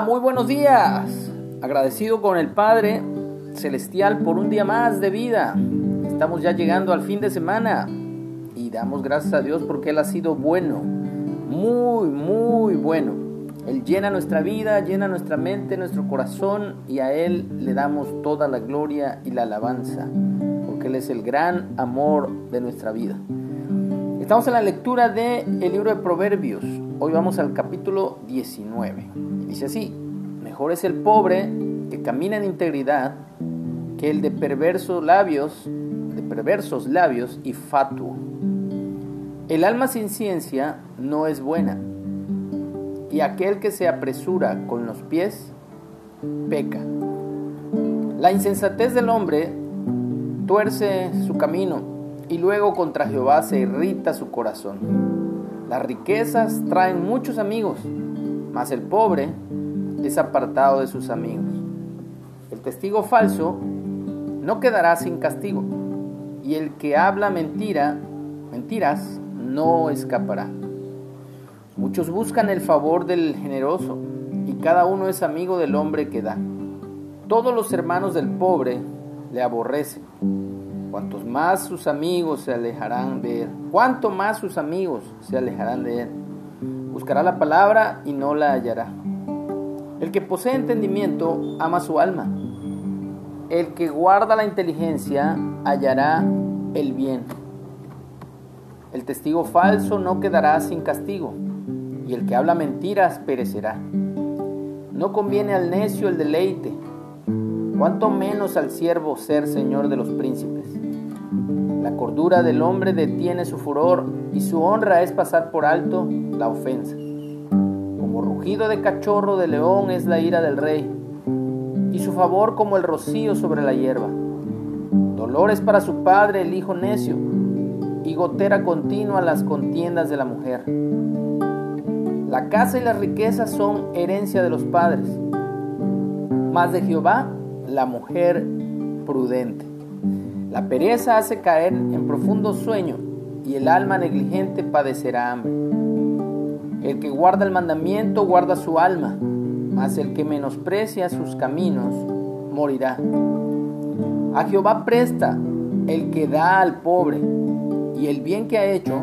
Muy buenos días. Agradecido con el Padre Celestial por un día más de vida. Estamos ya llegando al fin de semana y damos gracias a Dios porque Él ha sido bueno, muy, muy bueno. Él llena nuestra vida, llena nuestra mente, nuestro corazón y a Él le damos toda la gloria y la alabanza porque Él es el gran amor de nuestra vida. Estamos en la lectura del libro de Proverbios. Hoy vamos al capítulo 19. Dice así, mejor es el pobre que camina en integridad que el de perversos labios, de perversos labios y fatuo. El alma sin ciencia no es buena, y aquel que se apresura con los pies peca. La insensatez del hombre tuerce su camino y luego contra Jehová se irrita su corazón. Las riquezas traen muchos amigos, mas el pobre es apartado de sus amigos. El testigo falso no quedará sin castigo, y el que habla mentira, mentiras, no escapará. Muchos buscan el favor del generoso, y cada uno es amigo del hombre que da. Todos los hermanos del pobre le aborrecen Cuantos más sus amigos se alejarán de él, cuanto más sus amigos se alejarán de él. Buscará la palabra y no la hallará. El que posee entendimiento ama su alma. El que guarda la inteligencia hallará el bien. El testigo falso no quedará sin castigo, y el que habla mentiras perecerá. No conviene al necio el deleite, cuanto menos al siervo ser señor de los príncipes. La cordura del hombre detiene su furor y su honra es pasar por alto la ofensa. Como rugido de cachorro de león es la ira del rey y su favor como el rocío sobre la hierba. Dolor es para su padre el hijo necio y gotera continua las contiendas de la mujer. La casa y las riquezas son herencia de los padres, mas de Jehová la mujer prudente. La pereza hace caer en profundo sueño y el alma negligente padecerá hambre. El que guarda el mandamiento guarda su alma, mas el que menosprecia sus caminos morirá. A Jehová presta el que da al pobre, y el bien que ha hecho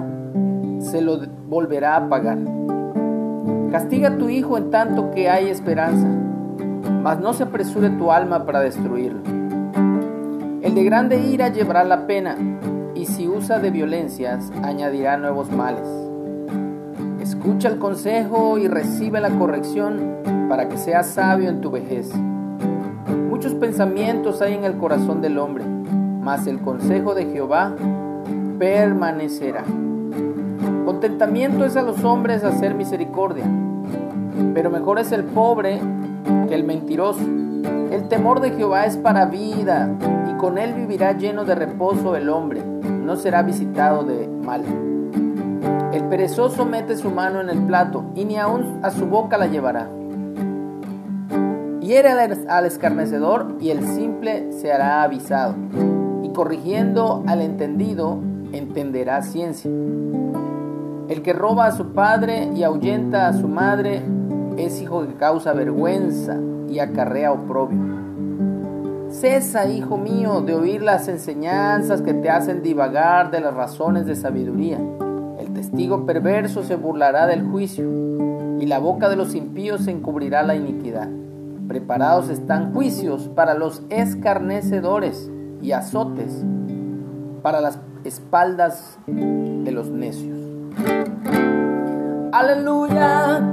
se lo volverá a pagar. Castiga a tu hijo en tanto que hay esperanza, mas no se apresure tu alma para destruirlo. El de grande ira llevará la pena, y si usa de violencias, añadirá nuevos males. Escucha el consejo y recibe la corrección para que seas sabio en tu vejez. Muchos pensamientos hay en el corazón del hombre, mas el consejo de Jehová permanecerá. Contentamiento es a los hombres hacer misericordia, pero mejor es el pobre el mentiroso. El temor de Jehová es para vida con él vivirá lleno de reposo el hombre, no será visitado de mal. El perezoso mete su mano en el plato y ni aun a su boca la llevará. Hiere al escarnecedor y el simple se hará avisado, y corrigiendo al entendido entenderá ciencia. El que roba a su padre y ahuyenta a su madre es hijo que causa vergüenza y acarrea oprobio. Cesa, hijo mío, de oír las enseñanzas que te hacen divagar de las razones de sabiduría. El testigo perverso se burlará del juicio, y la boca de los impíos encubrirá la iniquidad. Preparados están juicios para los escarnecedores y azotes para las espaldas de los necios. Aleluya,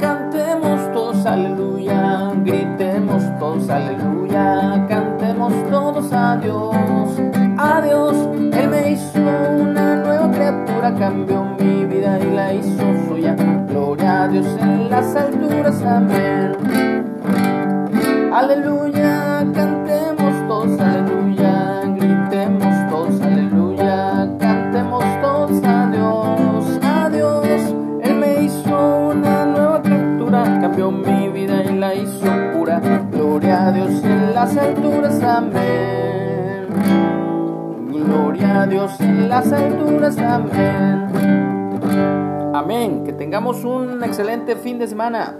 cambió mi vida y la hizo suya. Gloria a Dios en las alturas, amén. Aleluya, cantemos todos, aleluya, gritemos todos, aleluya, cantemos todos a Dios, a Dios. Él me hizo una nueva criatura, cambió mi vida y la hizo pura. Gloria a Dios en las alturas, amén. Gloria a Dios en las alturas, amén. Amén. Que tengamos un excelente fin de semana.